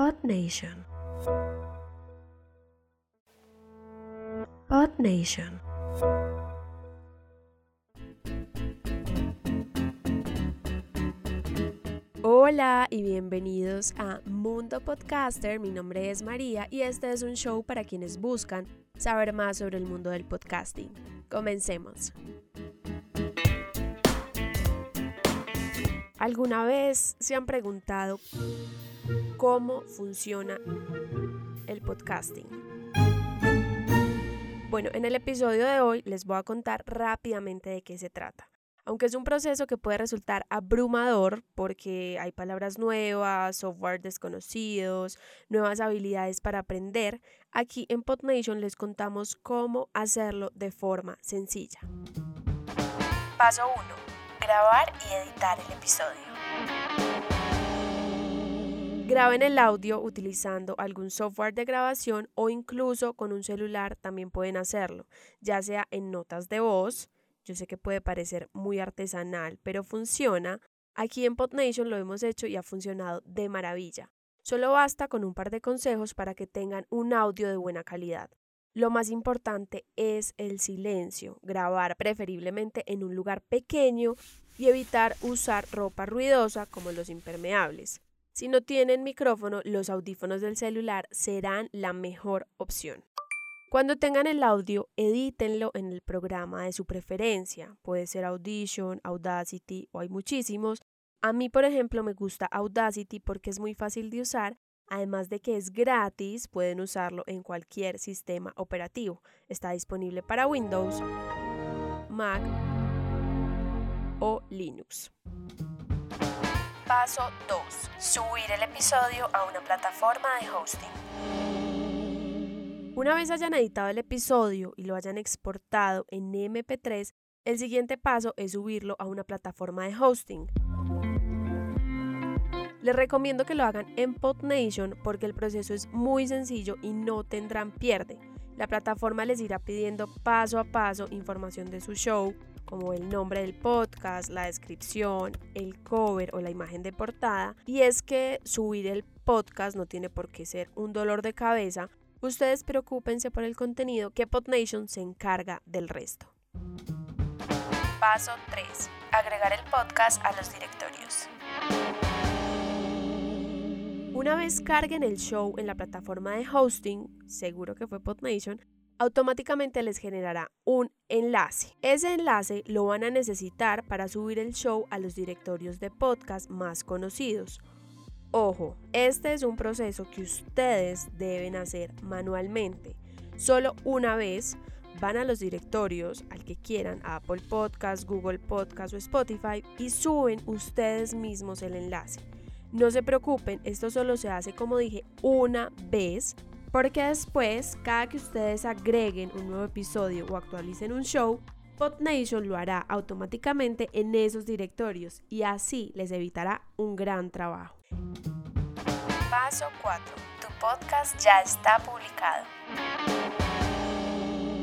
Pod Nation. Pod Nation. Hola y bienvenidos a Mundo Podcaster. Mi nombre es María y este es un show para quienes buscan saber más sobre el mundo del podcasting. Comencemos. ¿Alguna vez se han preguntado cómo funciona el podcasting? Bueno, en el episodio de hoy les voy a contar rápidamente de qué se trata. Aunque es un proceso que puede resultar abrumador porque hay palabras nuevas, software desconocidos, nuevas habilidades para aprender, aquí en PodNation les contamos cómo hacerlo de forma sencilla. Paso 1 grabar y editar el episodio. Graben el audio utilizando algún software de grabación o incluso con un celular también pueden hacerlo, ya sea en notas de voz, yo sé que puede parecer muy artesanal, pero funciona. Aquí en PodNation lo hemos hecho y ha funcionado de maravilla. Solo basta con un par de consejos para que tengan un audio de buena calidad. Lo más importante es el silencio, grabar preferiblemente en un lugar pequeño y evitar usar ropa ruidosa como los impermeables. Si no tienen micrófono, los audífonos del celular serán la mejor opción. Cuando tengan el audio, edítenlo en el programa de su preferencia. Puede ser Audition, Audacity o hay muchísimos. A mí, por ejemplo, me gusta Audacity porque es muy fácil de usar Además de que es gratis, pueden usarlo en cualquier sistema operativo. Está disponible para Windows, Mac o Linux. Paso 2. Subir el episodio a una plataforma de hosting. Una vez hayan editado el episodio y lo hayan exportado en MP3, el siguiente paso es subirlo a una plataforma de hosting. Les recomiendo que lo hagan en PodNation porque el proceso es muy sencillo y no tendrán pierde. La plataforma les irá pidiendo paso a paso información de su show, como el nombre del podcast, la descripción, el cover o la imagen de portada. Y es que subir el podcast no tiene por qué ser un dolor de cabeza. Ustedes preocúpense por el contenido que PodNation se encarga del resto. Paso 3. Agregar el podcast a los directorios. Una vez carguen el show en la plataforma de hosting, seguro que fue PodNation, automáticamente les generará un enlace. Ese enlace lo van a necesitar para subir el show a los directorios de podcast más conocidos. Ojo, este es un proceso que ustedes deben hacer manualmente. Solo una vez van a los directorios, al que quieran, Apple Podcast, Google Podcast o Spotify, y suben ustedes mismos el enlace. No se preocupen, esto solo se hace como dije una vez, porque después, cada que ustedes agreguen un nuevo episodio o actualicen un show, PodNation lo hará automáticamente en esos directorios y así les evitará un gran trabajo. Paso 4. Tu podcast ya está publicado.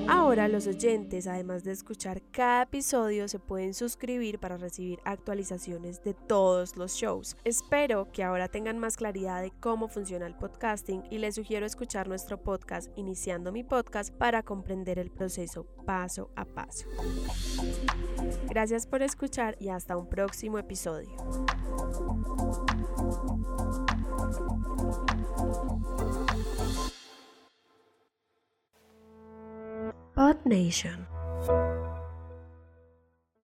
Ahora los oyentes, además de escuchar cada episodio, se pueden suscribir para recibir actualizaciones de todos los shows. Espero que ahora tengan más claridad de cómo funciona el podcasting y les sugiero escuchar nuestro podcast Iniciando mi podcast para comprender el proceso paso a paso. Gracias por escuchar y hasta un próximo episodio. Pod Nation.